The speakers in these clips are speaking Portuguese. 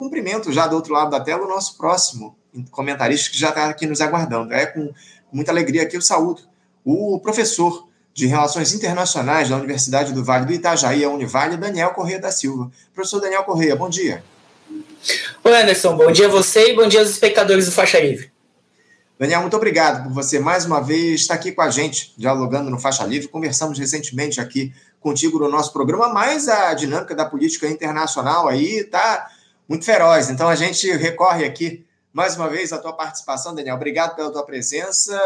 cumprimento já do outro lado da tela o nosso próximo comentarista que já está aqui nos aguardando. É com muita alegria que eu saúdo o professor de Relações Internacionais da Universidade do Vale do Itajaí, a Univale, Daniel Correia da Silva. Professor Daniel Correia, bom dia. Oi, Anderson, bom dia a você e bom dia aos espectadores do Faixa Livre. Daniel, muito obrigado por você mais uma vez estar aqui com a gente, dialogando no Faixa Livre. Conversamos recentemente aqui contigo no nosso programa, mas a dinâmica da política internacional aí está muito feroz. Então a gente recorre aqui mais uma vez a tua participação, Daniel. Obrigado pela tua presença.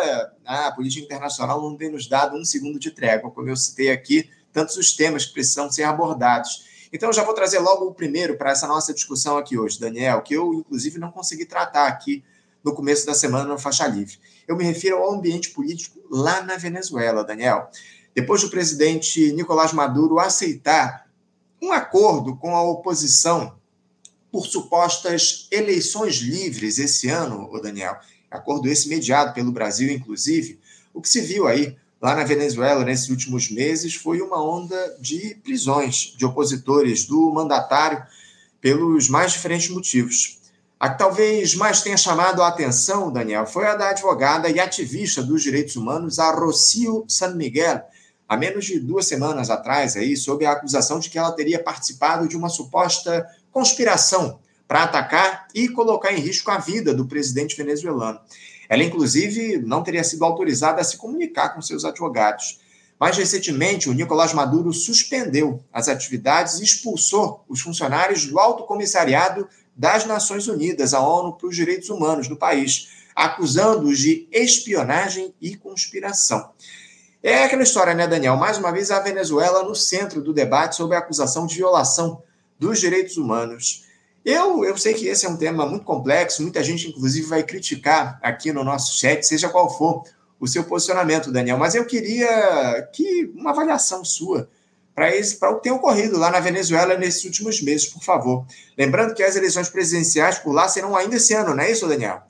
A política internacional não tem nos dado um segundo de trégua, como eu citei aqui, tantos os temas que precisam ser abordados. Então, já vou trazer logo o primeiro para essa nossa discussão aqui hoje, Daniel, que eu, inclusive, não consegui tratar aqui no começo da semana no Faixa Livre. Eu me refiro ao ambiente político lá na Venezuela, Daniel. Depois do presidente Nicolás Maduro aceitar um acordo com a oposição por supostas eleições livres esse ano, o Daniel. Acordo esse mediado pelo Brasil, inclusive. O que se viu aí lá na Venezuela nesses últimos meses foi uma onda de prisões de opositores do mandatário pelos mais diferentes motivos. A que talvez mais tenha chamado a atenção, Daniel, foi a da advogada e ativista dos direitos humanos, a Rocio San Miguel, há menos de duas semanas atrás, aí, sob a acusação de que ela teria participado de uma suposta conspiração para atacar e colocar em risco a vida do presidente venezuelano. Ela, inclusive, não teria sido autorizada a se comunicar com seus advogados. Mais recentemente, o Nicolás Maduro suspendeu as atividades e expulsou os funcionários do Alto Comissariado das Nações Unidas, a ONU para os Direitos Humanos no país, acusando-os de espionagem e conspiração. É aquela história, né, Daniel? Mais uma vez, a Venezuela no centro do debate sobre a acusação de violação dos direitos humanos. Eu, eu sei que esse é um tema muito complexo, muita gente, inclusive, vai criticar aqui no nosso chat, seja qual for o seu posicionamento, Daniel, mas eu queria que uma avaliação sua para o que tem ocorrido lá na Venezuela nesses últimos meses, por favor. Lembrando que as eleições presidenciais por lá serão ainda esse ano, não é isso, Daniel?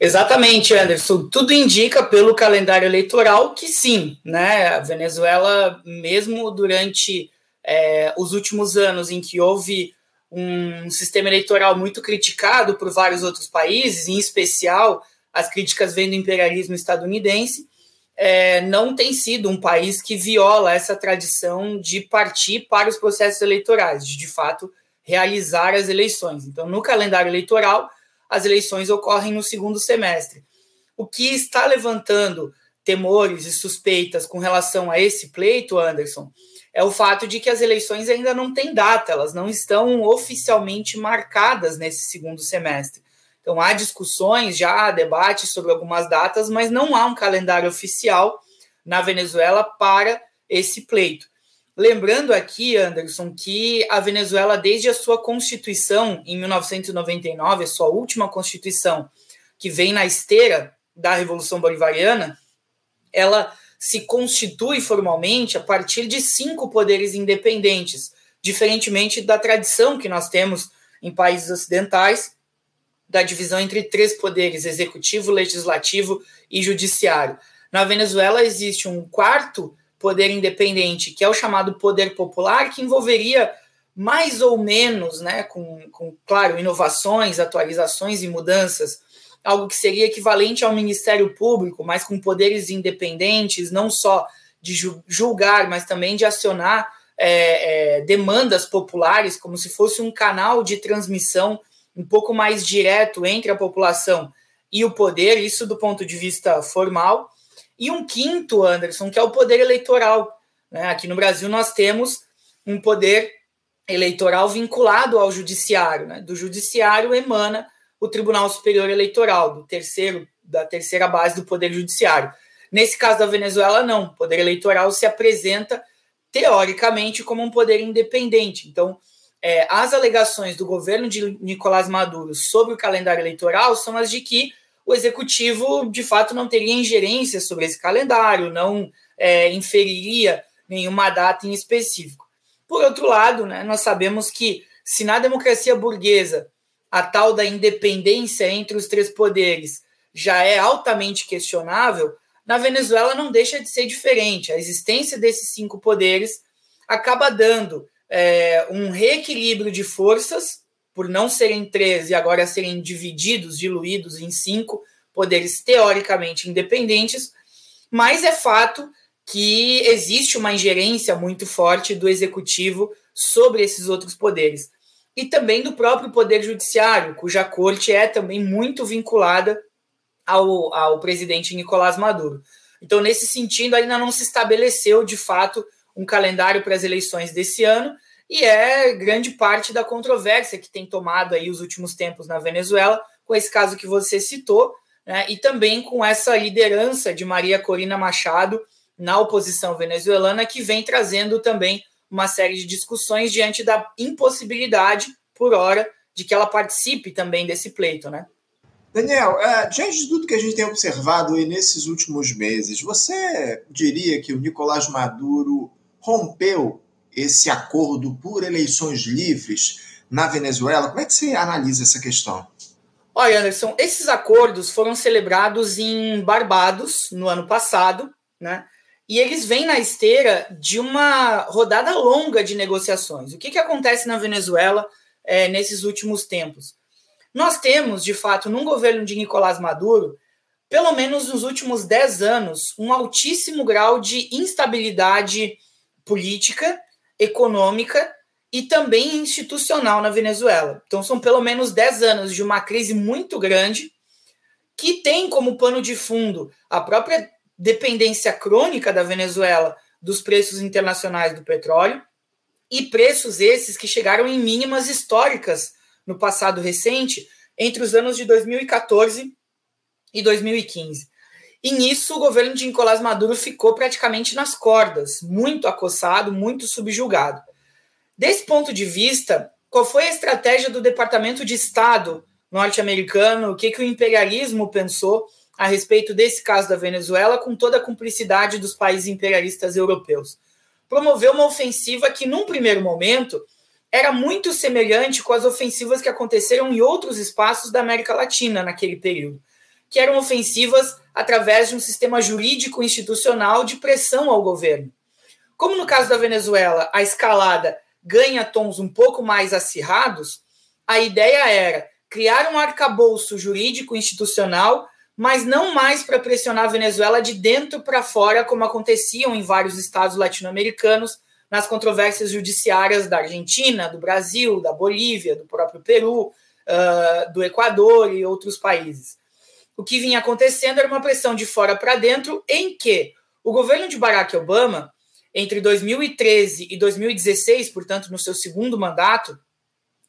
Exatamente, Anderson. Tudo indica pelo calendário eleitoral que sim, né? A Venezuela, mesmo durante é, os últimos anos em que houve um sistema eleitoral muito criticado por vários outros países, em especial as críticas vêm do imperialismo estadunidense, é, não tem sido um país que viola essa tradição de partir para os processos eleitorais, de de fato realizar as eleições. Então, no calendário eleitoral, as eleições ocorrem no segundo semestre. O que está levantando temores e suspeitas com relação a esse pleito, Anderson, é o fato de que as eleições ainda não têm data, elas não estão oficialmente marcadas nesse segundo semestre. Então há discussões, já há debates sobre algumas datas, mas não há um calendário oficial na Venezuela para esse pleito. Lembrando aqui, Anderson, que a Venezuela, desde a sua constituição em 1999, a sua última constituição, que vem na esteira da Revolução Bolivariana, ela se constitui formalmente a partir de cinco poderes independentes, diferentemente da tradição que nós temos em países ocidentais, da divisão entre três poderes: executivo, legislativo e judiciário. Na Venezuela existe um quarto poder independente, que é o chamado poder popular, que envolveria mais ou menos, né, com, com claro, inovações, atualizações e mudanças, algo que seria equivalente ao Ministério Público, mas com poderes independentes, não só de julgar, mas também de acionar é, é, demandas populares, como se fosse um canal de transmissão um pouco mais direto entre a população e o poder, isso do ponto de vista formal. E um quinto, Anderson, que é o poder eleitoral. Né? Aqui no Brasil nós temos um poder eleitoral vinculado ao judiciário. Né? Do judiciário emana o Tribunal Superior Eleitoral, do terceiro, da terceira base do Poder Judiciário. Nesse caso da Venezuela, não. O Poder Eleitoral se apresenta, teoricamente, como um poder independente. Então, é, as alegações do governo de Nicolás Maduro sobre o calendário eleitoral são as de que o executivo, de fato, não teria ingerência sobre esse calendário, não é, inferiria nenhuma data em específico. Por outro lado, né, nós sabemos que se na democracia burguesa a tal da independência entre os três poderes já é altamente questionável, na Venezuela não deixa de ser diferente. A existência desses cinco poderes acaba dando é, um reequilíbrio de forças por não serem três e agora serem divididos, diluídos em cinco poderes teoricamente independentes, mas é fato que existe uma ingerência muito forte do executivo sobre esses outros poderes. E também do próprio Poder Judiciário, cuja corte é também muito vinculada ao, ao presidente Nicolás Maduro. Então, nesse sentido, ainda não se estabeleceu de fato um calendário para as eleições desse ano, e é grande parte da controvérsia que tem tomado aí os últimos tempos na Venezuela, com esse caso que você citou, né, e também com essa liderança de Maria Corina Machado na oposição venezuelana, que vem trazendo também uma série de discussões diante da impossibilidade, por hora, de que ela participe também desse pleito, né? Daniel, é, diante de tudo que a gente tem observado aí nesses últimos meses, você diria que o Nicolás Maduro rompeu esse acordo por eleições livres na Venezuela? Como é que você analisa essa questão? Olha, Anderson, esses acordos foram celebrados em Barbados no ano passado, né? E eles vêm na esteira de uma rodada longa de negociações. O que, que acontece na Venezuela é, nesses últimos tempos? Nós temos, de fato, num governo de Nicolás Maduro, pelo menos nos últimos 10 anos, um altíssimo grau de instabilidade política, econômica e também institucional na Venezuela. Então, são pelo menos 10 anos de uma crise muito grande, que tem como pano de fundo a própria dependência crônica da Venezuela dos preços internacionais do petróleo, e preços esses que chegaram em mínimas históricas no passado recente, entre os anos de 2014 e 2015. E nisso o governo de Nicolás Maduro ficou praticamente nas cordas, muito acossado, muito subjugado. Desse ponto de vista, qual foi a estratégia do Departamento de Estado norte-americano? O que, que o imperialismo pensou a respeito desse caso da Venezuela, com toda a cumplicidade dos países imperialistas europeus? Promoveu uma ofensiva que, num primeiro momento, era muito semelhante com as ofensivas que aconteceram em outros espaços da América Latina naquele período, que eram ofensivas através de um sistema jurídico institucional de pressão ao governo. Como no caso da Venezuela, a escalada ganha tons um pouco mais acirrados, a ideia era criar um arcabouço jurídico institucional, mas não mais para pressionar a Venezuela de dentro para fora, como aconteciam em vários estados latino-americanos, nas controvérsias judiciárias da Argentina, do Brasil, da Bolívia, do próprio Peru, uh, do Equador e outros países. O que vinha acontecendo era uma pressão de fora para dentro, em que o governo de Barack Obama, entre 2013 e 2016, portanto, no seu segundo mandato,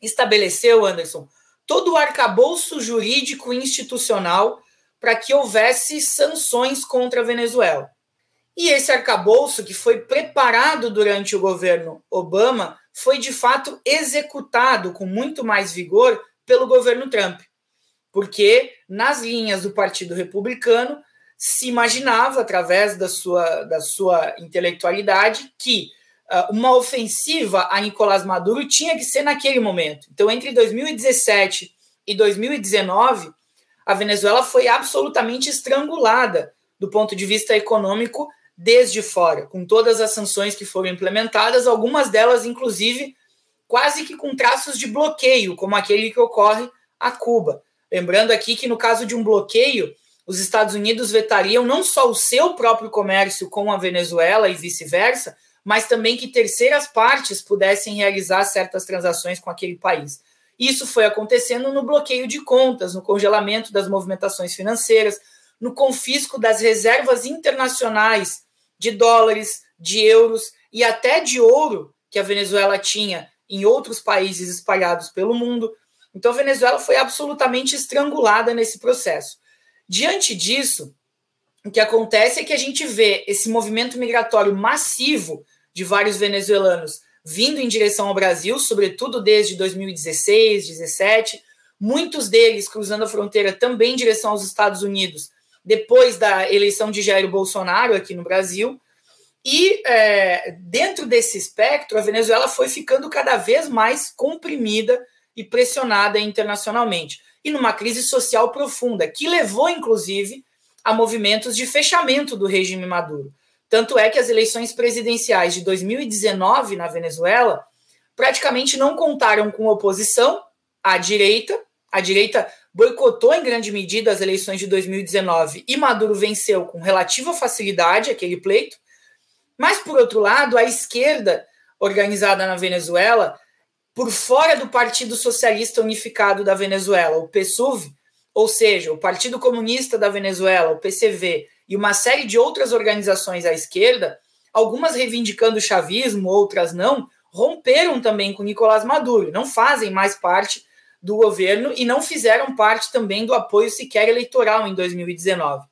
estabeleceu, Anderson, todo o arcabouço jurídico institucional para que houvesse sanções contra a Venezuela. E esse arcabouço, que foi preparado durante o governo Obama, foi de fato executado com muito mais vigor pelo governo Trump. Porque nas linhas do Partido Republicano se imaginava, através da sua, da sua intelectualidade, que uh, uma ofensiva a Nicolás Maduro tinha que ser naquele momento. Então, entre 2017 e 2019, a Venezuela foi absolutamente estrangulada do ponto de vista econômico desde fora, com todas as sanções que foram implementadas, algumas delas, inclusive, quase que com traços de bloqueio, como aquele que ocorre a Cuba. Lembrando aqui que, no caso de um bloqueio, os Estados Unidos vetariam não só o seu próprio comércio com a Venezuela e vice-versa, mas também que terceiras partes pudessem realizar certas transações com aquele país. Isso foi acontecendo no bloqueio de contas, no congelamento das movimentações financeiras, no confisco das reservas internacionais de dólares, de euros e até de ouro que a Venezuela tinha em outros países espalhados pelo mundo. Então a Venezuela foi absolutamente estrangulada nesse processo. Diante disso, o que acontece é que a gente vê esse movimento migratório massivo de vários venezuelanos vindo em direção ao Brasil, sobretudo desde 2016, 2017, muitos deles cruzando a fronteira também em direção aos Estados Unidos, depois da eleição de Jair Bolsonaro aqui no Brasil. E é, dentro desse espectro, a Venezuela foi ficando cada vez mais comprimida e pressionada internacionalmente. E numa crise social profunda, que levou, inclusive, a movimentos de fechamento do regime Maduro. Tanto é que as eleições presidenciais de 2019 na Venezuela praticamente não contaram com oposição, à direita. A direita boicotou em grande medida as eleições de 2019 e Maduro venceu com relativa facilidade aquele pleito. Mas, por outro lado, a esquerda organizada na Venezuela, por fora do Partido Socialista Unificado da Venezuela, o PSUV, ou seja, o Partido Comunista da Venezuela, o PCV, e uma série de outras organizações à esquerda, algumas reivindicando o chavismo, outras não, romperam também com Nicolás Maduro, não fazem mais parte do governo e não fizeram parte também do apoio sequer eleitoral em 2019.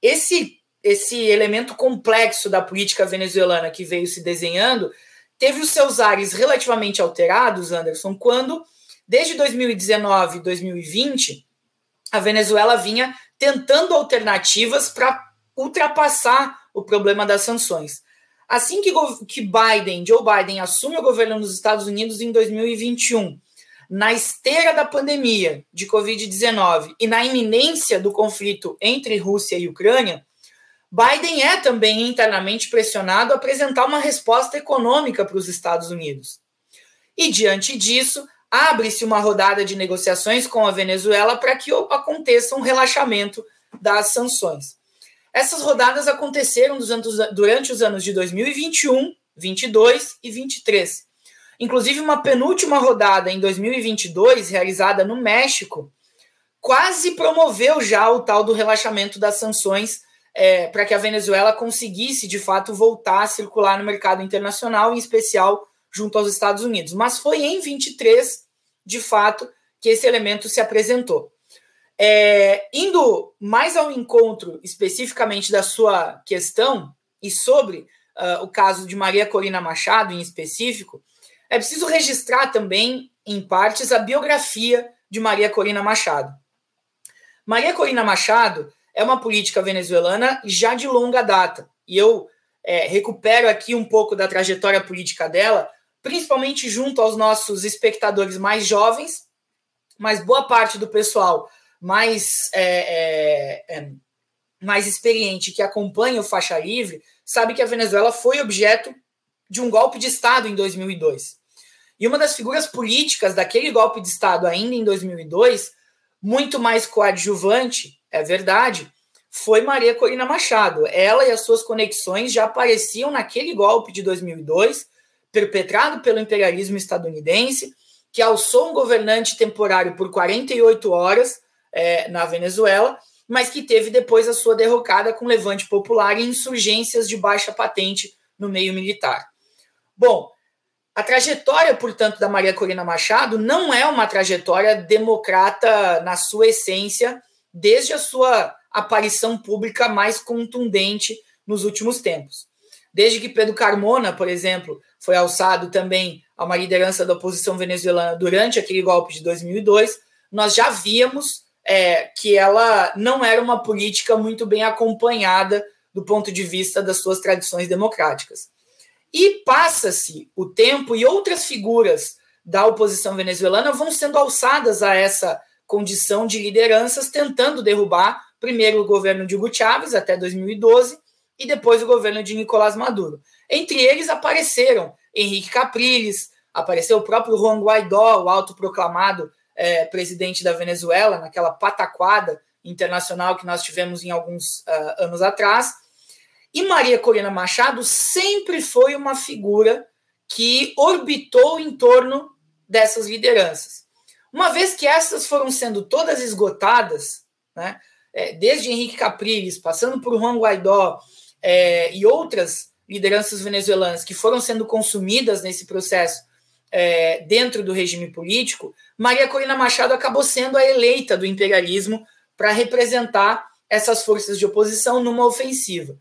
Esse esse elemento complexo da política venezuelana que veio se desenhando teve os seus ares relativamente alterados, Anderson, quando desde 2019 e 2020 a Venezuela vinha tentando alternativas para ultrapassar o problema das sanções. Assim que, que Biden, Joe Biden, assume o governo nos Estados Unidos em 2021, na esteira da pandemia de Covid-19 e na iminência do conflito entre Rússia e Ucrânia, Biden é também internamente pressionado a apresentar uma resposta econômica para os Estados Unidos. E diante disso, abre-se uma rodada de negociações com a Venezuela para que aconteça um relaxamento das sanções. Essas rodadas aconteceram durante os anos de 2021, 22 e 23. Inclusive, uma penúltima rodada em 2022, realizada no México, quase promoveu já o tal do relaxamento das sanções é, para que a Venezuela conseguisse, de fato, voltar a circular no mercado internacional, em especial junto aos Estados Unidos. Mas foi em 23, de fato, que esse elemento se apresentou. É, indo mais ao encontro especificamente da sua questão e sobre uh, o caso de Maria Corina Machado em específico, é preciso registrar também, em partes, a biografia de Maria Corina Machado. Maria Corina Machado é uma política venezuelana já de longa data, e eu é, recupero aqui um pouco da trajetória política dela, principalmente junto aos nossos espectadores mais jovens, mas boa parte do pessoal mais, é, é, é, mais experiente que acompanha o faixa livre sabe que a Venezuela foi objeto de um golpe de Estado em 2002. E uma das figuras políticas daquele golpe de Estado, ainda em 2002, muito mais coadjuvante, é verdade, foi Maria Corina Machado. Ela e as suas conexões já apareciam naquele golpe de 2002, perpetrado pelo imperialismo estadunidense, que alçou um governante temporário por 48 horas é, na Venezuela, mas que teve depois a sua derrocada com levante popular e insurgências de baixa patente no meio militar. Bom, a trajetória, portanto, da Maria Corina Machado não é uma trajetória democrata na sua essência, desde a sua aparição pública mais contundente nos últimos tempos. Desde que Pedro Carmona, por exemplo, foi alçado também a uma liderança da oposição venezuelana durante aquele golpe de 2002, nós já víamos é, que ela não era uma política muito bem acompanhada do ponto de vista das suas tradições democráticas. E passa-se o tempo e outras figuras da oposição venezuelana vão sendo alçadas a essa condição de lideranças, tentando derrubar primeiro o governo de Hugo Chávez até 2012 e depois o governo de Nicolás Maduro. Entre eles apareceram Henrique Capriles, apareceu o próprio Juan Guaidó, o autoproclamado é, presidente da Venezuela, naquela pataquada internacional que nós tivemos em alguns uh, anos atrás. E Maria Corina Machado sempre foi uma figura que orbitou em torno dessas lideranças. Uma vez que essas foram sendo todas esgotadas, né, é, desde Henrique Capriles, passando por Juan Guaidó é, e outras lideranças venezuelanas que foram sendo consumidas nesse processo é, dentro do regime político, Maria Corina Machado acabou sendo a eleita do imperialismo para representar essas forças de oposição numa ofensiva.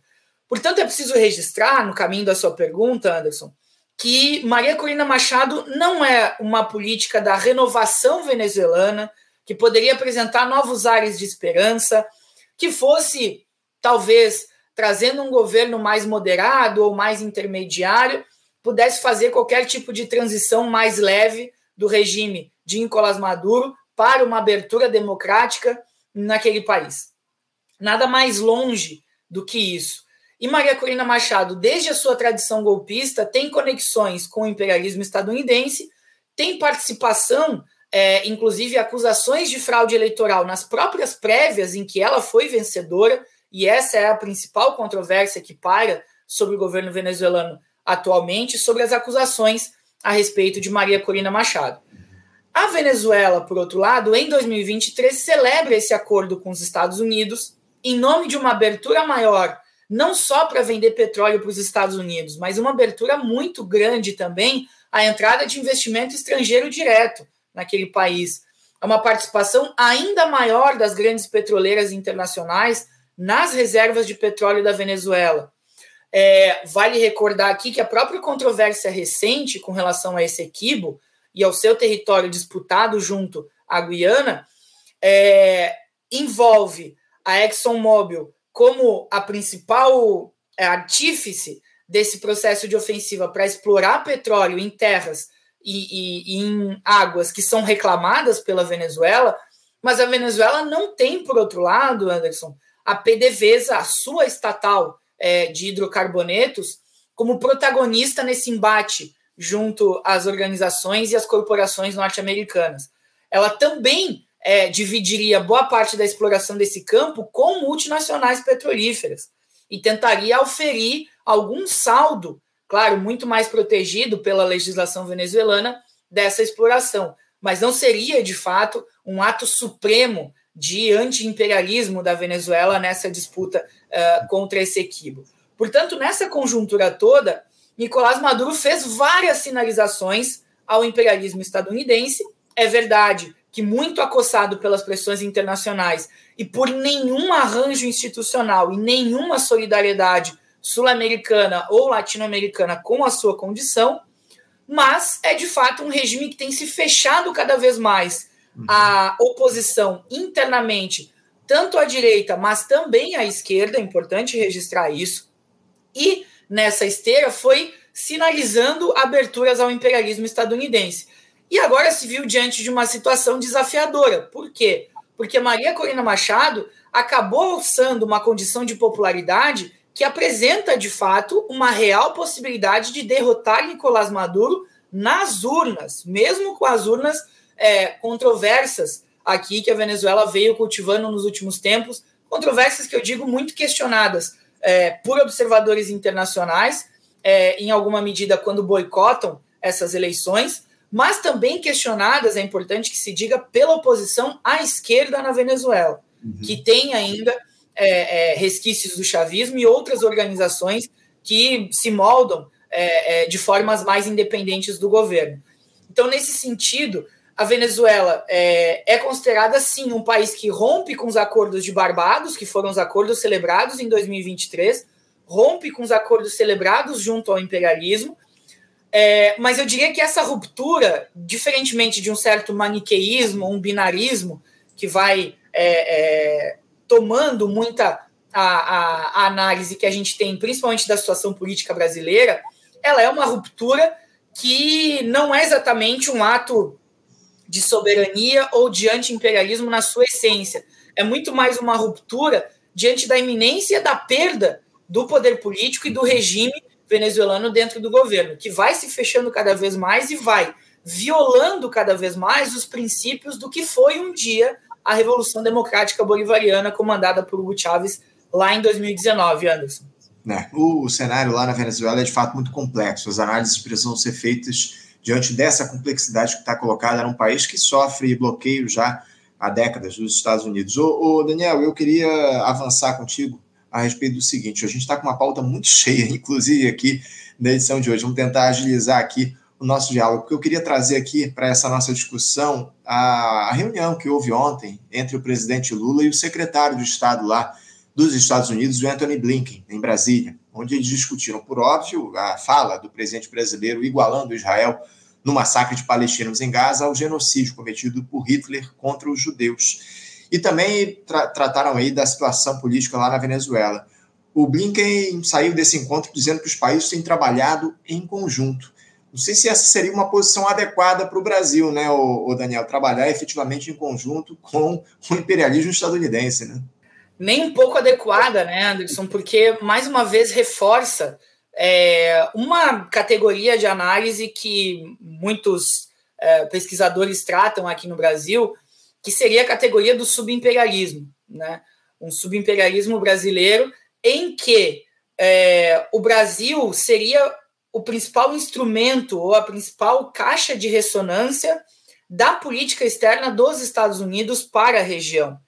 Portanto, é preciso registrar, no caminho da sua pergunta, Anderson, que Maria Corina Machado não é uma política da renovação venezuelana, que poderia apresentar novos ares de esperança, que fosse, talvez, trazendo um governo mais moderado ou mais intermediário, pudesse fazer qualquer tipo de transição mais leve do regime de Nicolás Maduro para uma abertura democrática naquele país. Nada mais longe do que isso. E Maria Corina Machado, desde a sua tradição golpista, tem conexões com o imperialismo estadunidense, tem participação é, inclusive acusações de fraude eleitoral nas próprias prévias em que ela foi vencedora, e essa é a principal controvérsia que paira sobre o governo venezuelano atualmente, sobre as acusações a respeito de Maria Corina Machado. A Venezuela, por outro lado, em 2023 celebra esse acordo com os Estados Unidos em nome de uma abertura maior, não só para vender petróleo para os Estados Unidos, mas uma abertura muito grande também à entrada de investimento estrangeiro direto naquele país. É uma participação ainda maior das grandes petroleiras internacionais nas reservas de petróleo da Venezuela. É, vale recordar aqui que a própria controvérsia recente com relação a esse equibo e ao seu território disputado junto à Guiana é, envolve a ExxonMobil como a principal é, artífice desse processo de ofensiva para explorar petróleo em terras e, e, e, em águas que são reclamadas pela Venezuela, mas a Venezuela não tem, por outro lado, Anderson, a PDVSA, a sua estatal é, de hidrocarbonetos, como protagonista nesse embate junto às organizações e às corporações norte-americanas. Ela também é, dividiria boa parte da exploração desse campo com multinacionais petrolíferas e tentaria oferir algum saldo, claro, muito mais protegido pela legislação venezuelana dessa exploração, mas não seria de fato um ato supremo de anti-imperialismo da Venezuela nessa disputa uh, contra esse equibo. Portanto, nessa conjuntura toda, Nicolás Maduro fez várias sinalizações ao imperialismo estadunidense. É verdade que, muito acossado pelas pressões internacionais e por nenhum arranjo institucional e nenhuma solidariedade sul-americana ou latino-americana com a sua condição, mas é de fato um regime que tem se fechado cada vez mais à oposição internamente, tanto à direita, mas também à esquerda, é importante registrar isso, e nessa esteira foi sinalizando aberturas ao imperialismo estadunidense. E agora se viu diante de uma situação desafiadora. Por quê? Porque Maria Corina Machado acabou alçando uma condição de popularidade que apresenta, de fato, uma real possibilidade de derrotar Nicolás Maduro nas urnas, mesmo com as urnas é, controversas aqui que a Venezuela veio cultivando nos últimos tempos, controvérsias que eu digo muito questionadas é, por observadores internacionais, é, em alguma medida quando boicotam essas eleições, mas também questionadas, é importante que se diga, pela oposição à esquerda na Venezuela, uhum. que tem ainda é, é, resquícios do chavismo e outras organizações que se moldam é, é, de formas mais independentes do governo. Então, nesse sentido, a Venezuela é, é, considerada, sim, um país que rompe com os acordos de Barbados, que foram os acordos celebrados em 2023, rompe com os acordos celebrados junto ao imperialismo, é, mas eu diria que essa ruptura, diferentemente de um certo maniqueísmo, um binarismo, que vai é, é, tomando muita a, a, a, análise que a gente tem, principalmente da situação política brasileira, ela é uma ruptura que não é exatamente um ato de soberania ou de anti-imperialismo na sua essência. É muito mais uma ruptura diante da iminência da perda do poder político e do regime venezuelano dentro do governo, que vai se fechando cada vez mais e vai violando cada vez mais os princípios do que foi um dia a Revolução Democrática Bolivariana comandada por Hugo Chávez lá em 2019, Anderson. É, o cenário lá na Venezuela é de fato muito complexo. As análises precisam ser feitas diante dessa complexidade que está colocada num país que sofre bloqueio já há décadas dos Estados Unidos. Ô, ô Daniel, eu queria avançar contigo a respeito do seguinte: a gente está com uma pauta muito cheia, inclusive aqui na edição de hoje. Vamos tentar agilizar aqui o nosso diálogo, porque eu queria trazer aqui para essa nossa discussão a, a reunião que houve ontem entre o presidente Lula e o secretário de Estado lá dos Estados Unidos, o Anthony Blinken, em Brasília, onde eles discutiram, por óbvio, a fala do presidente brasileiro igualando Israel no massacre de palestinos em Gaza ao genocídio cometido por Hitler contra os judeus e também tra trataram aí da situação política lá na Venezuela. O Blinken saiu desse encontro dizendo que os países têm trabalhado em conjunto. Não sei se essa seria uma posição adequada para o Brasil, né, o, Daniel, trabalhar efetivamente em conjunto com o imperialismo estadunidense, né? Nem um pouco adequada, né, Anderson? Porque mais uma vez reforça é, uma categoria de análise que muitos é, pesquisadores tratam aqui no Brasil, que seria a categoria do subimperialismo, né? Um subimperialismo brasileiro em que é, o Brasil seria o principal instrumento ou a principal caixa de ressonância da política externa dos Estados Unidos para a região.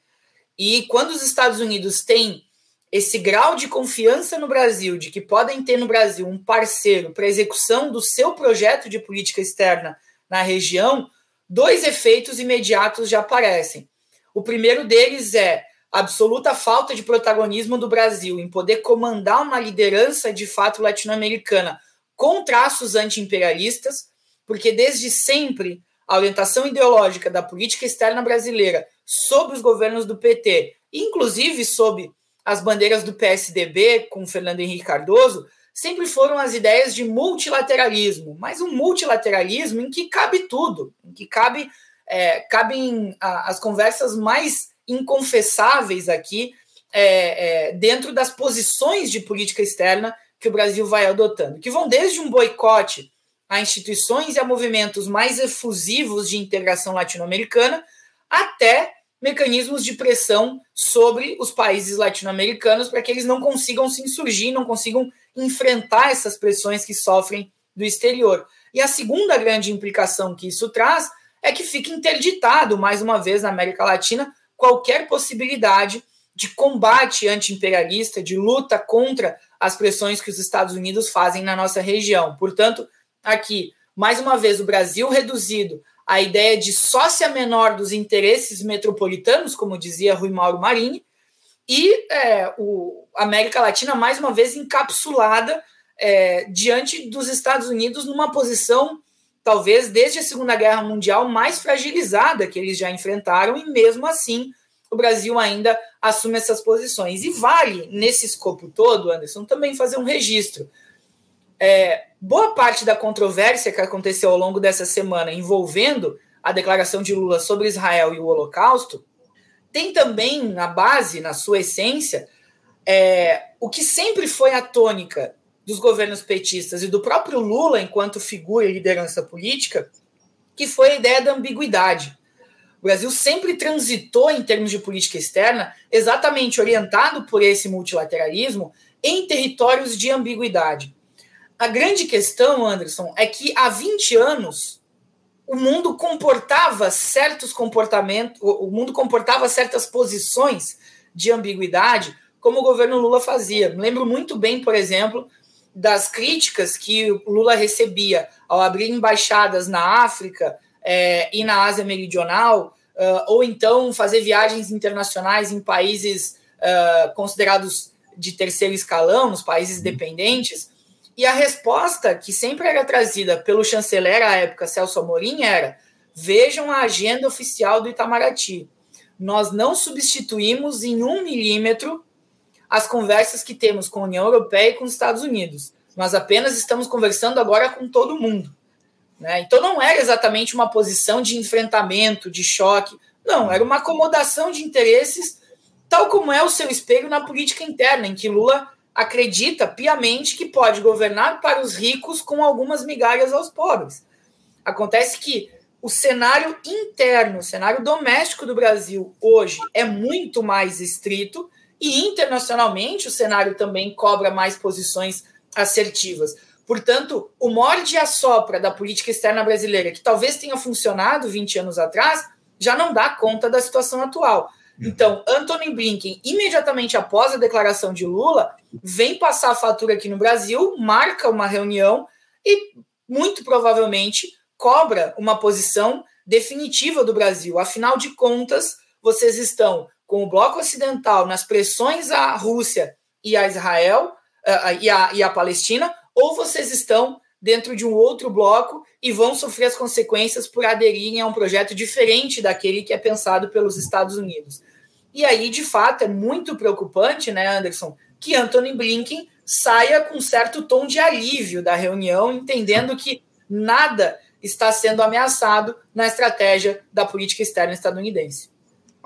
E quando os Estados Unidos têm esse grau de confiança no Brasil, de que podem ter no Brasil um parceiro para execução do seu projeto de política externa na região, dois efeitos imediatos já aparecem. O primeiro deles é a absoluta falta de protagonismo do Brasil em poder comandar uma liderança de fato latino-americana com traços anti-imperialistas, porque desde sempre a orientação ideológica da política externa brasileira sob os governos do PT, inclusive sob as bandeiras do PSDB com Fernando Henrique Cardoso, sempre foram as ideias de multilateralismo, mas um multilateralismo em que cabe tudo, em que cabe é, cabem as conversas mais inconfessáveis aqui é, é, dentro das posições de política externa que o Brasil vai adotando, que vão desde um boicote a instituições e a movimentos mais efusivos de integração latino-americana, até mecanismos de pressão sobre os países latino-americanos para que eles não consigam se insurgir, não consigam enfrentar essas pressões que sofrem do exterior. E a segunda grande implicação que isso traz é que fica interditado, mais uma vez, na América Latina, qualquer possibilidade de combate anti-imperialista, de luta contra as pressões que os Estados Unidos fazem na nossa região. Portanto, aqui, mais uma vez, o Brasil reduzido à ideia de sócia menor dos interesses metropolitanos, como dizia Rui Mauro Marini, e é, o América Latina, mais uma vez, encapsulada é, diante dos Estados Unidos numa posição, talvez desde a Segunda Guerra Mundial, mais fragilizada que eles já enfrentaram, e mesmo assim o Brasil ainda assume essas posições. E vale, nesse escopo todo, Anderson, também fazer um registro. É, boa parte da controvérsia que aconteceu ao longo dessa semana envolvendo a declaração de Lula sobre Israel e o Holocausto tem também na base, na sua essência, é, o que sempre foi a tônica dos governos petistas e do próprio Lula enquanto figura e liderança política, que foi a ideia da ambiguidade. O Brasil sempre transitou em termos de política externa, exatamente orientado por esse multilateralismo, em territórios de ambiguidade. A grande questão, Anderson, é que há 20 anos o mundo comportava certos comportamentos, o mundo comportava certas posições de ambiguidade, como o governo Lula fazia. Me lembro muito bem, por exemplo, das críticas que o Lula recebia ao abrir embaixadas na África é, e na Ásia Meridional, uh, ou então fazer viagens internacionais em países uh, considerados de terceiro escalão, nos países uhum. dependentes. E a resposta que sempre era trazida pelo chanceler à época, Celso Amorim, era: vejam a agenda oficial do Itamaraty. Nós não substituímos em um milímetro as conversas que temos com a União Europeia e com os Estados Unidos. Nós apenas estamos conversando agora com todo mundo. Né? Então não era exatamente uma posição de enfrentamento, de choque. Não, era uma acomodação de interesses, tal como é o seu espelho na política interna, em que Lula acredita piamente que pode governar para os ricos com algumas migalhas aos pobres. Acontece que o cenário interno, o cenário doméstico do Brasil hoje é muito mais estrito e internacionalmente o cenário também cobra mais posições assertivas. Portanto, o morde e a sopra da política externa brasileira, que talvez tenha funcionado 20 anos atrás, já não dá conta da situação atual. Uhum. Então, Anthony Blinken, imediatamente após a declaração de Lula, vem passar a fatura aqui no Brasil, marca uma reunião e, muito provavelmente, cobra uma posição definitiva do Brasil. Afinal de contas, vocês estão com o bloco ocidental nas pressões à Rússia e a Israel uh, e, a, e a Palestina, ou vocês estão dentro de um outro bloco e vão sofrer as consequências por aderirem a um projeto diferente daquele que é pensado pelos Estados Unidos. E aí, de fato, é muito preocupante, né, Anderson, que Anthony Blinken saia com certo tom de alívio da reunião, entendendo que nada está sendo ameaçado na estratégia da política externa estadunidense.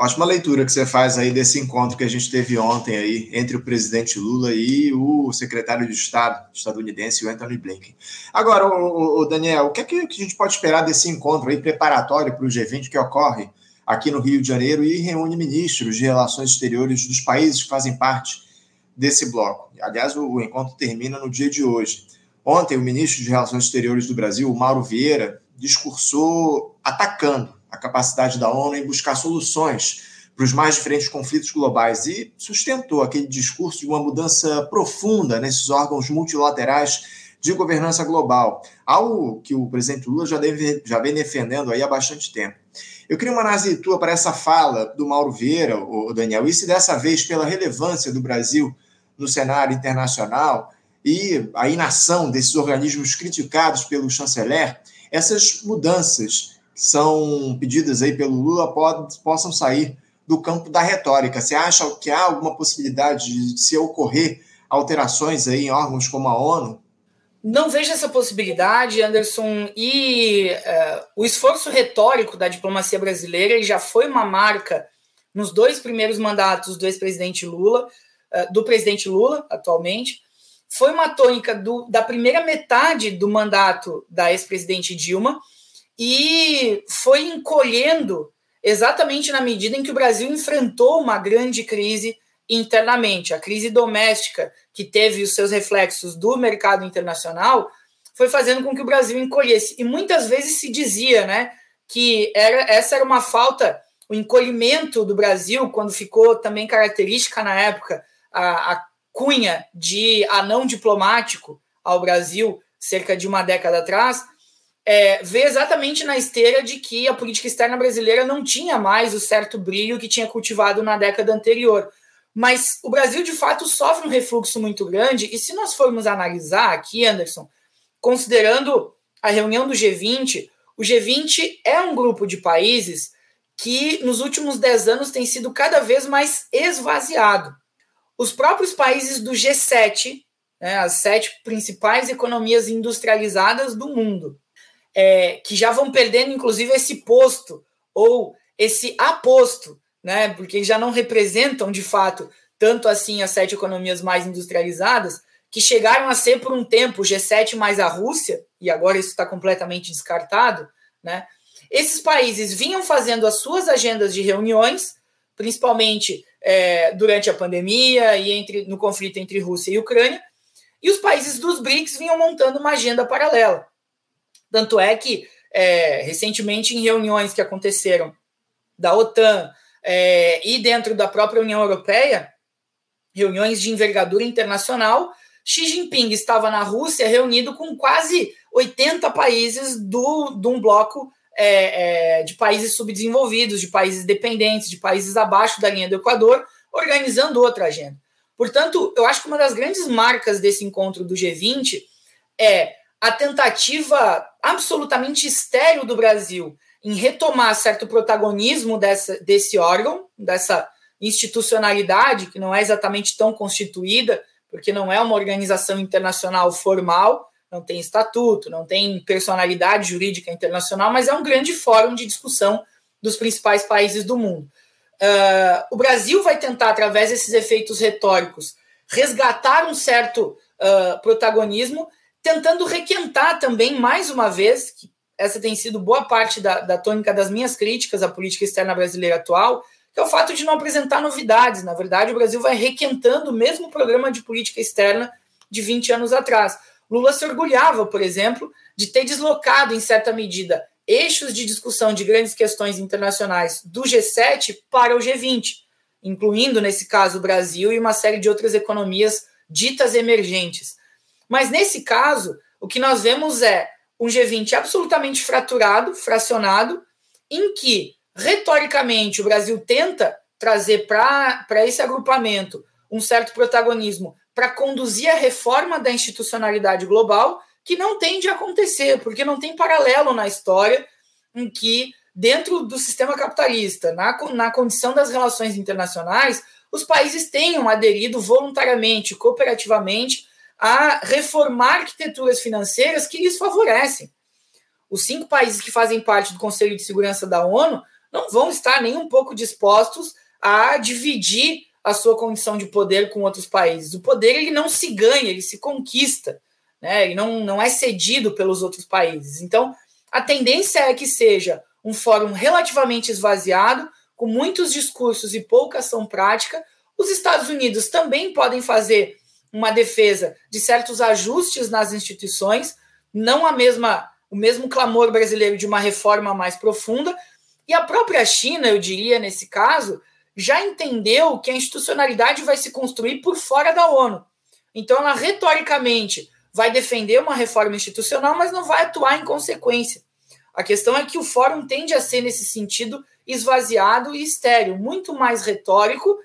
Ótima leitura que você faz aí desse encontro que a gente teve ontem aí entre o presidente Lula e o secretário de Estado estadunidense, o Anthony Blinken. Agora, o, Daniel, o que, é que a gente pode esperar desse encontro aí preparatório para o G20 que ocorre aqui no Rio de Janeiro e reúne ministros de relações exteriores dos países que fazem parte desse bloco? Aliás, o, o encontro termina no dia de hoje. Ontem, o ministro de Relações Exteriores do Brasil, Mauro Vieira, discursou atacando a capacidade da ONU em buscar soluções para os mais diferentes conflitos globais e sustentou aquele discurso de uma mudança profunda nesses órgãos multilaterais de governança global, algo que o presidente Lula já, deve, já vem defendendo aí há bastante tempo. Eu queria uma análise tua para essa fala do Mauro Vieira, o Daniel, e se dessa vez pela relevância do Brasil no cenário internacional e a inação desses organismos criticados pelo chanceler, essas mudanças são pedidas aí pelo Lula possam sair do campo da retórica. Você acha que há alguma possibilidade de se ocorrer alterações aí em órgãos como a ONU? Não vejo essa possibilidade, Anderson. E uh, o esforço retórico da diplomacia brasileira já foi uma marca nos dois primeiros mandatos do ex-presidente Lula, uh, do presidente Lula, atualmente. Foi uma tônica do, da primeira metade do mandato da ex-presidente Dilma e foi encolhendo exatamente na medida em que o Brasil enfrentou uma grande crise internamente. A crise doméstica, que teve os seus reflexos do mercado internacional, foi fazendo com que o Brasil encolhesse. E muitas vezes se dizia né, que era, essa era uma falta, o encolhimento do Brasil, quando ficou também característica na época a, a cunha de anão diplomático ao Brasil, cerca de uma década atrás é, vê exatamente na esteira de que a política externa brasileira não tinha mais o certo brilho que tinha cultivado na década anterior. Mas o Brasil, de fato, sofre um refluxo muito grande, e se nós formos analisar aqui, Anderson, considerando a reunião do G20, o G20 é um grupo de países que nos últimos dez anos tem sido cada vez mais esvaziado. Os próprios países do G7, né, as sete principais economias industrializadas do mundo, é, que já vão perdendo, inclusive, esse posto ou esse aposto, né? Porque já não representam de fato tanto assim as sete economias mais industrializadas, que chegaram a ser por um tempo o G7 mais a Rússia, e agora isso está completamente descartado, né? Esses países vinham fazendo as suas agendas de reuniões, principalmente é, durante a pandemia e entre, no conflito entre Rússia e Ucrânia, e os países dos BRICS vinham montando uma agenda paralela. Tanto é que, é, recentemente, em reuniões que aconteceram da OTAN é, e dentro da própria União Europeia, reuniões de envergadura internacional, Xi Jinping estava na Rússia reunido com quase 80 países do, de um bloco é, é, de países subdesenvolvidos, de países dependentes, de países abaixo da linha do Equador, organizando outra agenda. Portanto, eu acho que uma das grandes marcas desse encontro do G20 é a tentativa absolutamente estéril do Brasil em retomar certo protagonismo dessa, desse órgão, dessa institucionalidade, que não é exatamente tão constituída, porque não é uma organização internacional formal, não tem estatuto, não tem personalidade jurídica internacional, mas é um grande fórum de discussão dos principais países do mundo. Uh, o Brasil vai tentar, através desses efeitos retóricos, resgatar um certo uh, protagonismo tentando requentar também, mais uma vez, que essa tem sido boa parte da, da tônica das minhas críticas à política externa brasileira atual, que é o fato de não apresentar novidades. Na verdade, o Brasil vai requentando o mesmo programa de política externa de 20 anos atrás. Lula se orgulhava, por exemplo, de ter deslocado, em certa medida, eixos de discussão de grandes questões internacionais do G7 para o G20, incluindo, nesse caso, o Brasil e uma série de outras economias ditas emergentes. Mas nesse caso, o que nós vemos é um G20 absolutamente fraturado, fracionado, em que, retoricamente, o Brasil tenta trazer para esse agrupamento um certo protagonismo para conduzir a reforma da institucionalidade global, que não tende a acontecer, porque não tem paralelo na história em que, dentro do sistema capitalista, na, na condição das relações internacionais, os países tenham aderido voluntariamente, cooperativamente a reformar arquiteturas financeiras que lhes favorecem. Os cinco países que fazem parte do Conselho de Segurança da ONU não vão estar nem um pouco dispostos a dividir a sua condição de poder com outros países. O poder ele não se ganha, ele se conquista, né? Ele não, não é cedido pelos outros países. Então, a tendência é que seja um fórum relativamente esvaziado, com muitos discursos e pouca ação prática. Os Estados Unidos também podem fazer uma defesa de certos ajustes nas instituições, não a mesma o mesmo clamor brasileiro de uma reforma mais profunda, e a própria China, eu diria nesse caso, já entendeu que a institucionalidade vai se construir por fora da ONU. Então ela retoricamente vai defender uma reforma institucional, mas não vai atuar em consequência. A questão é que o fórum tende a ser, nesse sentido, esvaziado e estéreo, muito mais retórico,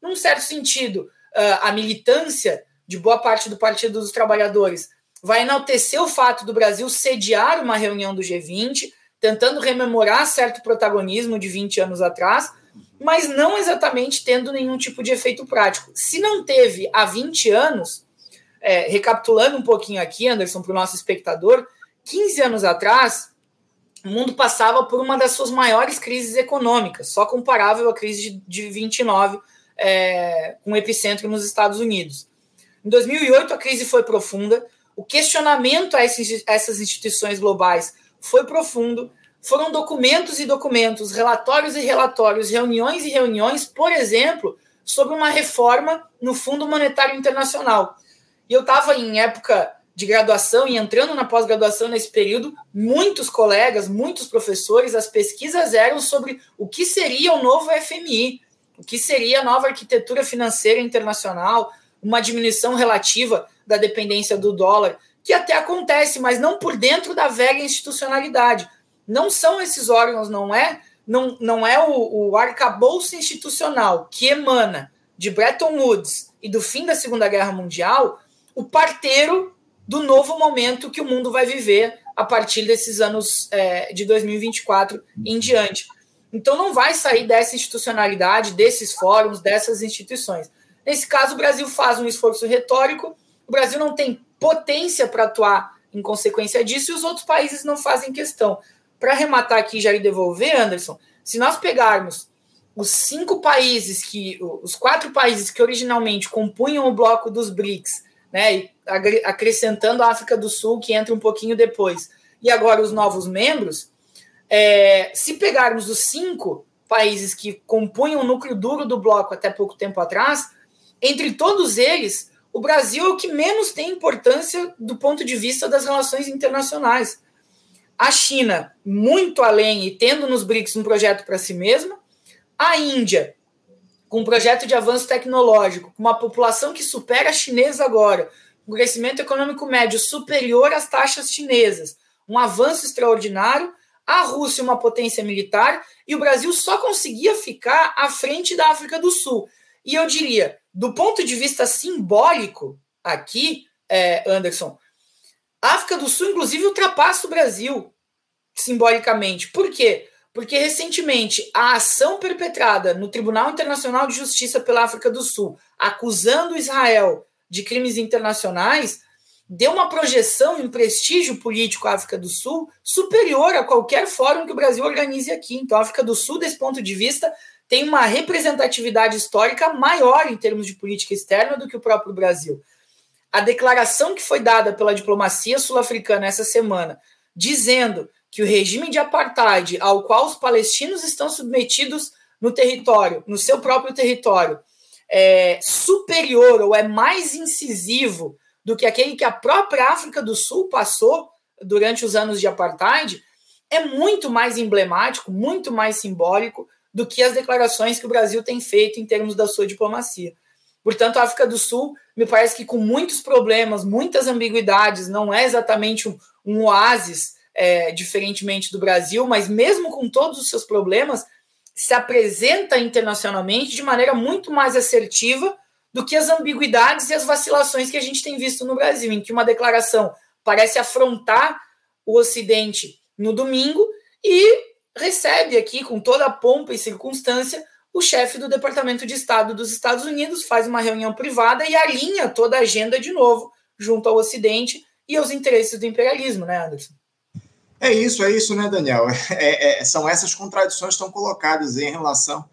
num certo sentido, ah, a militância de boa parte do Partido dos Trabalhadores vai enaltecer o fato do Brasil sediar uma reunião do G20, tentando rememorar certo protagonismo de 20 anos atrás, mas não exatamente tendo nenhum tipo de efeito prático. Se não teve há 20 anos, é, recapitulando um pouquinho aqui, Anderson, para o nosso espectador, 15 anos atrás, o mundo passava por uma das suas maiores crises econômicas, só comparável à crise de, de 29, é, com epicentro nos Estados Unidos. Em 2008, a crise foi profunda, o questionamento a essas instituições globais foi profundo, foram documentos e documentos, relatórios e relatórios, reuniões e reuniões, por exemplo, sobre uma reforma no Fundo Monetário Internacional. E eu estava em época de graduação e entrando na pós-graduação nesse período, muitos colegas, muitos professores, as pesquisas eram sobre o que seria o novo FMI, o que seria a nova arquitetura financeira internacional, uma diminuição relativa da dependência do dólar, que até acontece, mas não por dentro da velha institucionalidade. Não são esses órgãos, não é não, não é o, o arcabouço institucional que emana de Bretton Woods e do fim da Segunda Guerra Mundial o parteiro do novo momento que o mundo vai viver a partir desses anos é, de 2024 em diante. Então, não vai sair dessa institucionalidade, desses fóruns, dessas instituições. Nesse caso, o Brasil faz um esforço retórico, o Brasil não tem potência para atuar em consequência disso e os outros países não fazem questão. Para arrematar aqui já lhe devolver, Anderson, se nós pegarmos os cinco países que, os quatro países que originalmente compunham o bloco dos BRICS, né, acrescentando a África do Sul, que entra um pouquinho depois, e agora os novos membros, é, se pegarmos os cinco países que compunham o núcleo duro do bloco até pouco tempo atrás, entre todos eles, o Brasil é o que menos tem importância do ponto de vista das relações internacionais. A China, muito além e tendo nos BRICS um projeto para si mesma, a Índia, com um projeto de avanço tecnológico, com uma população que supera a chinesa agora, um crescimento econômico médio superior às taxas chinesas, um avanço extraordinário, a Rússia uma potência militar e o Brasil só conseguia ficar à frente da África do Sul. E eu diria, do ponto de vista simbólico, aqui, é, Anderson, a África do Sul, inclusive, ultrapassa o Brasil simbolicamente. Por quê? porque recentemente a ação perpetrada no Tribunal Internacional de Justiça pela África do Sul, acusando Israel de crimes internacionais, deu uma projeção em prestígio político à África do Sul superior a qualquer fórum que o Brasil organize aqui. Então, a África do Sul, desse ponto de vista, tem uma representatividade histórica maior em termos de política externa do que o próprio Brasil. A declaração que foi dada pela diplomacia sul-africana essa semana, dizendo que o regime de apartheid ao qual os palestinos estão submetidos no território, no seu próprio território, é superior ou é mais incisivo do que aquele que a própria África do Sul passou durante os anos de apartheid, é muito mais emblemático, muito mais simbólico do que as declarações que o Brasil tem feito em termos da sua diplomacia. Portanto, a África do Sul me parece que com muitos problemas, muitas ambiguidades, não é exatamente um, um oásis é, diferentemente do Brasil, mas mesmo com todos os seus problemas, se apresenta internacionalmente de maneira muito mais assertiva do que as ambiguidades e as vacilações que a gente tem visto no Brasil, em que uma declaração parece afrontar o Ocidente no domingo e recebe aqui, com toda a pompa e circunstância, o chefe do Departamento de Estado dos Estados Unidos, faz uma reunião privada e alinha toda a agenda de novo junto ao Ocidente e aos interesses do imperialismo, né, Anderson? É isso, é isso, né, Daniel? É, é, são essas contradições que estão colocadas em relação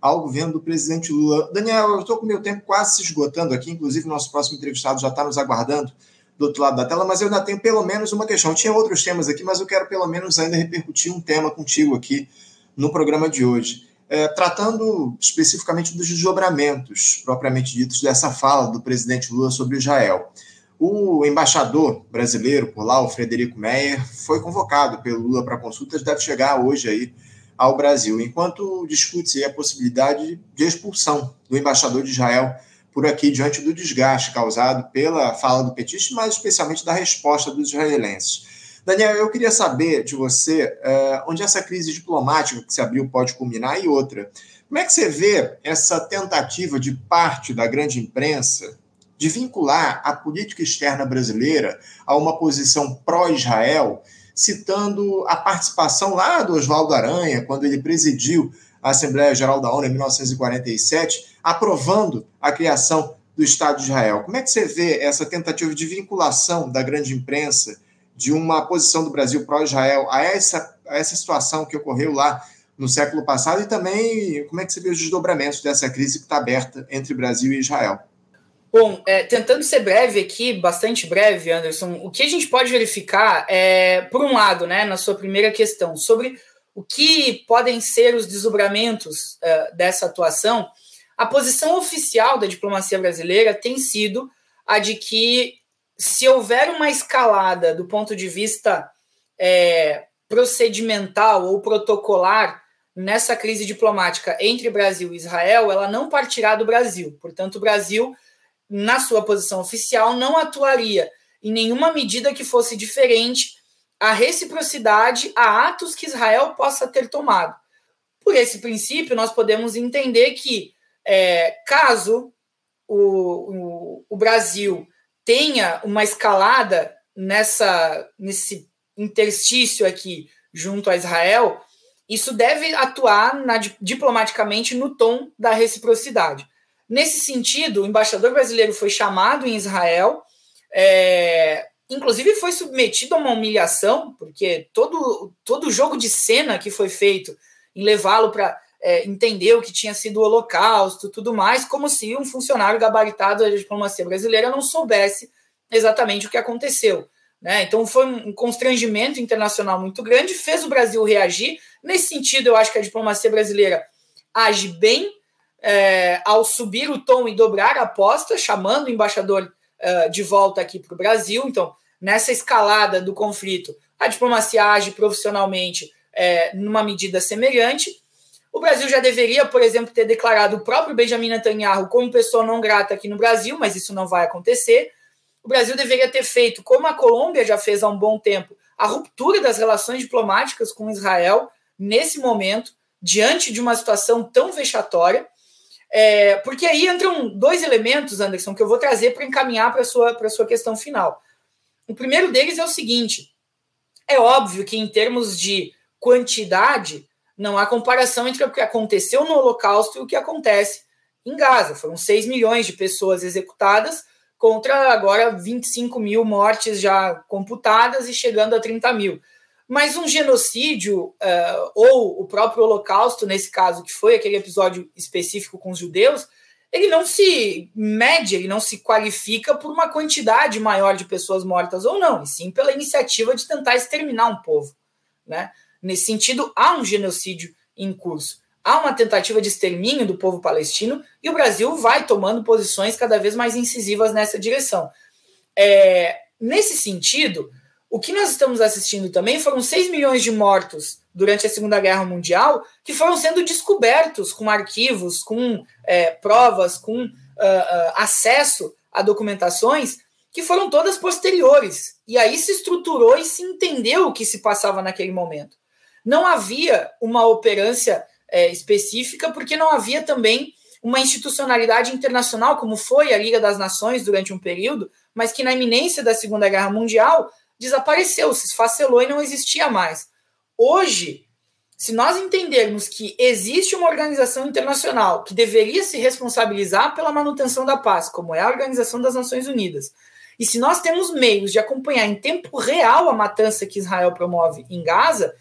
ao governo do presidente Lula. Daniel, eu estou com meu tempo quase se esgotando aqui, inclusive nosso próximo entrevistado já está nos aguardando do outro lado da tela, mas eu ainda tenho pelo menos uma questão. Tinha outros temas aqui, mas eu quero pelo menos ainda repercutir um tema contigo aqui no programa de hoje. É, tratando especificamente dos desdobramentos propriamente ditos dessa fala do presidente Lula sobre Israel. O embaixador brasileiro por lá, o Frederico Meyer, foi convocado pelo Lula para consultas, deve chegar hoje aí ao Brasil, enquanto discute a possibilidade de expulsão do embaixador de Israel por aqui diante do desgaste causado pela fala do petista, mas especialmente da resposta dos israelenses. Daniel, eu queria saber de você uh, onde essa crise diplomática que se abriu pode culminar e outra. Como é que você vê essa tentativa de parte da grande imprensa de vincular a política externa brasileira a uma posição pró-Israel citando a participação lá do Oswaldo Aranha, quando ele presidiu a Assembleia Geral da ONU em 1947, aprovando a criação do Estado de Israel. Como é que você vê essa tentativa de vinculação da grande imprensa de uma posição do Brasil pró-Israel a essa, a essa situação que ocorreu lá no século passado e também como é que você vê os desdobramentos dessa crise que está aberta entre Brasil e Israel? Bom, é, tentando ser breve aqui, bastante breve, Anderson, o que a gente pode verificar é, por um lado, né, na sua primeira questão, sobre o que podem ser os desdobramentos uh, dessa atuação, a posição oficial da diplomacia brasileira tem sido a de que, se houver uma escalada do ponto de vista é, procedimental ou protocolar nessa crise diplomática entre Brasil e Israel, ela não partirá do Brasil. Portanto, o Brasil na sua posição oficial, não atuaria em nenhuma medida que fosse diferente a reciprocidade a atos que Israel possa ter tomado. Por esse princípio, nós podemos entender que, é, caso o, o, o, Brasil tenha uma escalada nessa nesse interstício aqui junto a Israel, isso deve atuar na, diplomaticamente no tom da reciprocidade. Nesse sentido, o embaixador brasileiro foi chamado em Israel, é, inclusive foi submetido a uma humilhação, porque todo, todo jogo de cena que foi feito em levá-lo para é, entender o que tinha sido o Holocausto tudo mais, como se um funcionário gabaritado da diplomacia brasileira não soubesse exatamente o que aconteceu. Né? Então foi um constrangimento internacional muito grande, fez o Brasil reagir. Nesse sentido, eu acho que a diplomacia brasileira age bem, é, ao subir o tom e dobrar a aposta, chamando o embaixador de volta aqui para o Brasil. Então, nessa escalada do conflito, a diplomacia age profissionalmente é, numa medida semelhante. O Brasil já deveria, por exemplo, ter declarado o próprio Benjamin Netanyahu como pessoa não grata aqui no Brasil, mas isso não vai acontecer. O Brasil deveria ter feito, como a Colômbia já fez há um bom tempo, a ruptura das relações diplomáticas com Israel nesse momento, diante de uma situação tão vexatória. É, porque aí entram dois elementos, Anderson, que eu vou trazer para encaminhar para a sua, sua questão final. O primeiro deles é o seguinte: é óbvio que, em termos de quantidade, não há comparação entre o que aconteceu no Holocausto e o que acontece em Gaza. Foram 6 milhões de pessoas executadas contra agora 25 mil mortes já computadas e chegando a 30 mil. Mas um genocídio, uh, ou o próprio Holocausto, nesse caso, que foi aquele episódio específico com os judeus, ele não se mede, ele não se qualifica por uma quantidade maior de pessoas mortas ou não, e sim pela iniciativa de tentar exterminar um povo. Né? Nesse sentido, há um genocídio em curso. Há uma tentativa de extermínio do povo palestino e o Brasil vai tomando posições cada vez mais incisivas nessa direção. É, nesse sentido, o que nós estamos assistindo também foram 6 milhões de mortos durante a Segunda Guerra Mundial que foram sendo descobertos com arquivos, com é, provas, com uh, uh, acesso a documentações que foram todas posteriores. E aí se estruturou e se entendeu o que se passava naquele momento. Não havia uma operância é, específica, porque não havia também uma institucionalidade internacional, como foi a Liga das Nações durante um período, mas que na iminência da Segunda Guerra Mundial desapareceu, se esfacelou e não existia mais. Hoje, se nós entendermos que existe uma organização internacional que deveria se responsabilizar pela manutenção da paz, como é a Organização das Nações Unidas, E se nós temos meios de acompanhar em tempo real a matança que Israel promove em Gaza,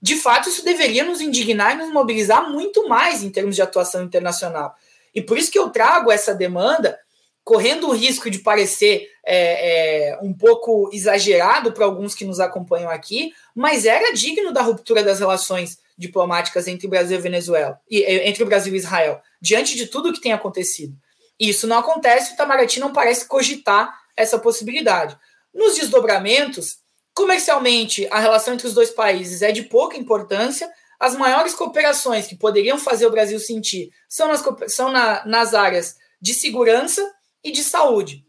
de fato isso deveria nos indignar e nos mobilizar muito mais em termos de atuação internacional. E por isso que eu trago essa demanda, correndo o risco de parecer é, é, um pouco exagerado para alguns que nos acompanham aqui, mas era digno da ruptura das relações diplomáticas entre o Brasil e Venezuela, e, entre o Brasil e Israel, diante de tudo o que tem acontecido. Isso não acontece, o Itamaraty não parece cogitar essa possibilidade. Nos desdobramentos, comercialmente, a relação entre os dois países é de pouca importância. As maiores cooperações que poderiam fazer o Brasil sentir são nas, são na, nas áreas de segurança e de saúde.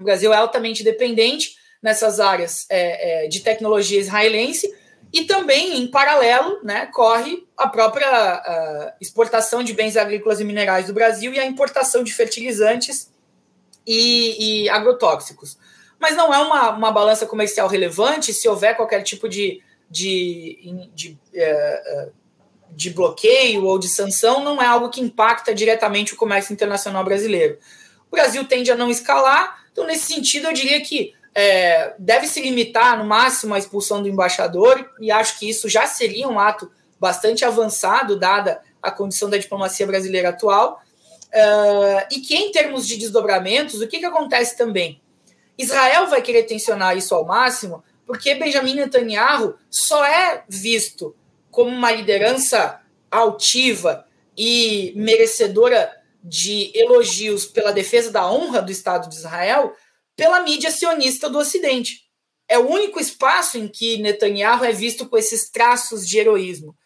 O Brasil é altamente dependente nessas áreas é, é, de tecnologia israelense e também, em paralelo, né, corre a própria a exportação de bens agrícolas e minerais do Brasil e a importação de fertilizantes e, e agrotóxicos. Mas não é uma, uma balança comercial relevante se houver qualquer tipo de, de, de, é, de bloqueio ou de sanção, não é algo que impacta diretamente o comércio internacional brasileiro. O Brasil tende a não escalar, então, nesse sentido, eu diria que é, deve se limitar no máximo à expulsão do embaixador, e acho que isso já seria um ato bastante avançado, dada a condição da diplomacia brasileira atual. Uh, e que, em termos de desdobramentos, o que, que acontece também? Israel vai querer tensionar isso ao máximo, porque Benjamin Netanyahu só é visto como uma liderança altiva e merecedora de elogios pela defesa da honra do Estado de Israel pela mídia sionista do Ocidente. É o único espaço em que Netanyahu é visto com esses traços de heroísmo.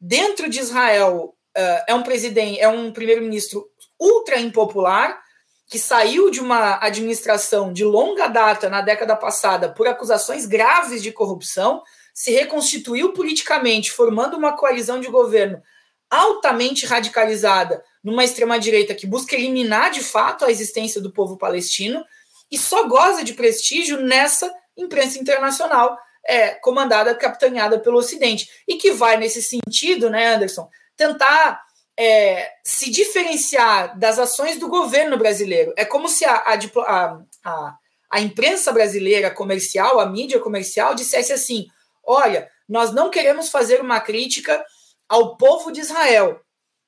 Dentro de Israel, uh, é um presidente, é um primeiro-ministro ultra impopular que saiu de uma administração de longa data na década passada por acusações graves de corrupção, se reconstituiu politicamente, formando uma coalizão de governo altamente radicalizada numa extrema-direita que busca eliminar de fato a existência do povo palestino e só goza de prestígio nessa imprensa internacional é, comandada, capitaneada pelo Ocidente. E que vai, nesse sentido, né, Anderson, tentar é, se diferenciar das ações do governo brasileiro. É como se a, a, a, a imprensa brasileira comercial, a mídia comercial, dissesse assim: olha, nós não queremos fazer uma crítica ao povo de Israel.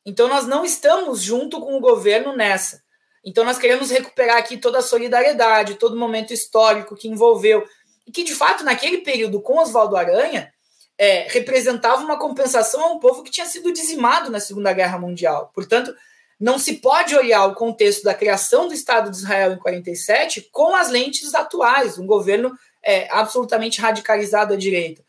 Então, nós não estamos junto com o governo nessa. Então, nós queremos recuperar aqui toda a solidariedade, todo o momento histórico que envolveu, e que, de fato, naquele período com Oswaldo Aranha, é, representava uma compensação a um povo que tinha sido dizimado na Segunda Guerra Mundial. Portanto, não se pode olhar o contexto da criação do Estado de Israel em 47 com as lentes atuais, um governo é, absolutamente radicalizado à direita.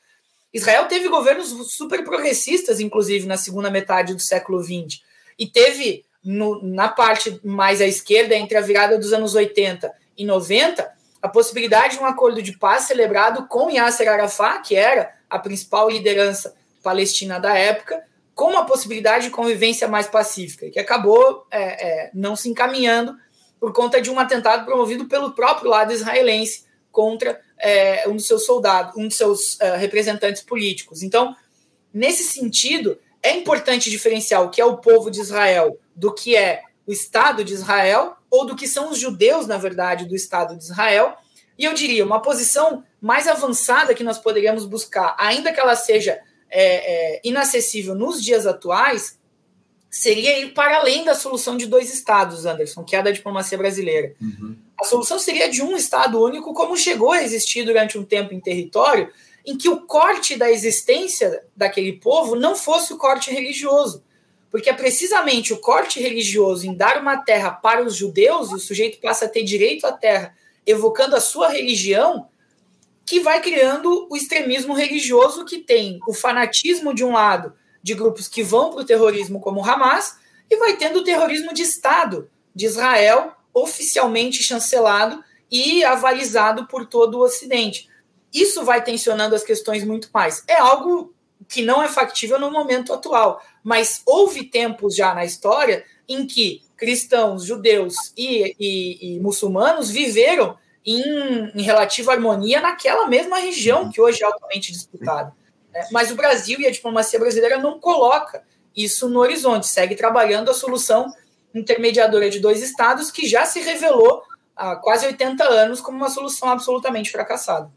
Israel teve governos super progressistas, inclusive, na segunda metade do século XX, e teve no, na parte mais à esquerda, entre a virada dos anos 80 e 90, a possibilidade de um acordo de paz celebrado com Yasser Arafat, que era a principal liderança palestina da época, com uma possibilidade de convivência mais pacífica, que acabou é, é, não se encaminhando por conta de um atentado promovido pelo próprio lado israelense contra é, um dos seus soldados, um dos seus uh, representantes políticos. Então, nesse sentido, é importante diferenciar o que é o povo de Israel do que é o Estado de Israel, ou do que são os judeus, na verdade, do Estado de Israel. E eu diria, uma posição mais avançada que nós poderíamos buscar, ainda que ela seja é, é, inacessível nos dias atuais, seria ir para além da solução de dois estados, Anderson, que é a da diplomacia brasileira. Uhum. A solução seria de um estado único, como chegou a existir durante um tempo em território, em que o corte da existência daquele povo não fosse o corte religioso. Porque é precisamente o corte religioso em dar uma terra para os judeus, e o sujeito passa a ter direito à terra, evocando a sua religião, que vai criando o extremismo religioso que tem o fanatismo de um lado, de grupos que vão para o terrorismo como o Hamas, e vai tendo o terrorismo de Estado de Israel, oficialmente chancelado e avalizado por todo o Ocidente isso vai tensionando as questões muito mais. É algo que não é factível no momento atual, mas houve tempos já na história em que cristãos, judeus e, e, e muçulmanos viveram em, em, relativa harmonia naquela mesma região que hoje é altamente disputada. Né? Mas o Brasil e a diplomacia brasileira não coloca isso no horizonte, segue trabalhando a solução intermediadora de dois estados que já se revelou há quase 80 anos como uma solução absolutamente fracassada.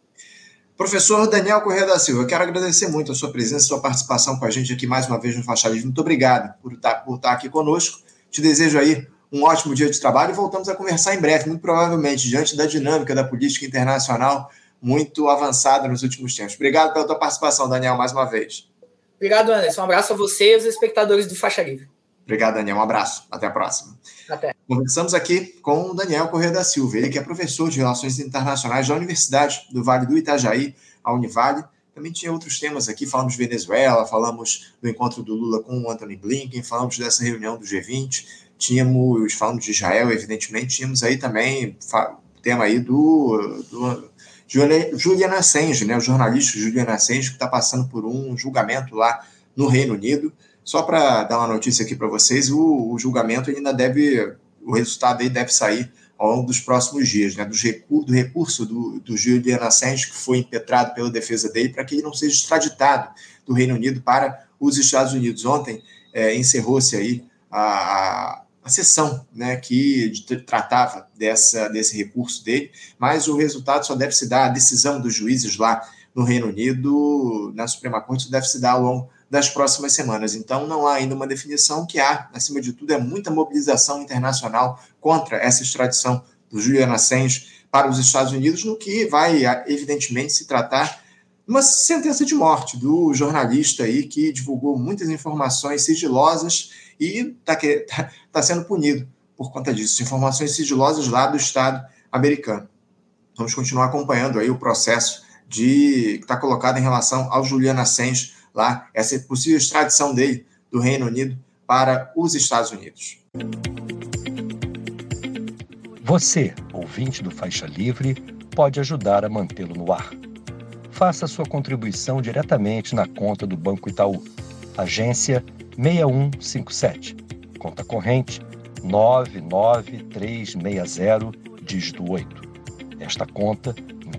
Professor Daniel Corrêa da Silva, eu quero agradecer muito a sua presença, a sua participação com a gente aqui mais uma vez no Faixa Livre. Muito obrigado por estar, por estar aqui conosco. Te desejo aí um ótimo dia de trabalho e voltamos a conversar em breve, muito provavelmente, diante da dinâmica da política internacional muito avançada nos últimos tempos. Obrigado pela tua participação, Daniel, mais uma vez. Obrigado, Anderson. Um abraço a você e aos espectadores do Faixa Livre. Obrigado, Daniel. Um abraço. Até a próxima. Até. Conversamos aqui com o Daniel Corrêa da Silva, ele que é professor de Relações Internacionais da Universidade do Vale do Itajaí, a Univale. Também tinha outros temas aqui, falamos de Venezuela, falamos do encontro do Lula com o Anthony Blinken, falamos dessa reunião do G20, tínhamos, falamos de Israel, evidentemente, tínhamos aí também o tema aí do, do Julian Assange, né, o jornalista Julian Assange, que está passando por um julgamento lá no Reino Unido. Só para dar uma notícia aqui para vocês, o, o, julgamento ainda deve, o resultado aí deve sair ao longo dos próximos dias, né, do, recu do recurso do, do Julian Assange, que foi impetrado pela defesa dele, para que ele não seja extraditado do Reino Unido para os Estados Unidos. Ontem é, encerrou-se aí a, a, a, sessão né, que tratava dessa, desse recurso dele, mas o resultado só deve se dar, a decisão dos juízes lá no Reino Unido, na Suprema Corte, deve se dar ao longo das próximas semanas. Então, não há ainda uma definição que há, acima de tudo, é muita mobilização internacional contra essa extradição do Julian Assange para os Estados Unidos, no que vai, evidentemente, se tratar uma sentença de morte do jornalista aí que divulgou muitas informações sigilosas e está tá, tá sendo punido por conta disso. Informações sigilosas lá do Estado americano. Vamos continuar acompanhando aí o processo de que está colocado em relação ao Julian Assange lá, essa possível extradição dele do Reino Unido para os Estados Unidos. Você, ouvinte do Faixa Livre, pode ajudar a mantê-lo no ar. Faça sua contribuição diretamente na conta do Banco Itaú, agência 6157, conta corrente 99360, dígito 8. Esta conta